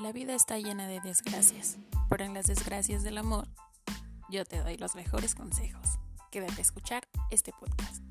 La vida está llena de desgracias, pero en las desgracias del amor, yo te doy los mejores consejos. Quédate a escuchar este podcast.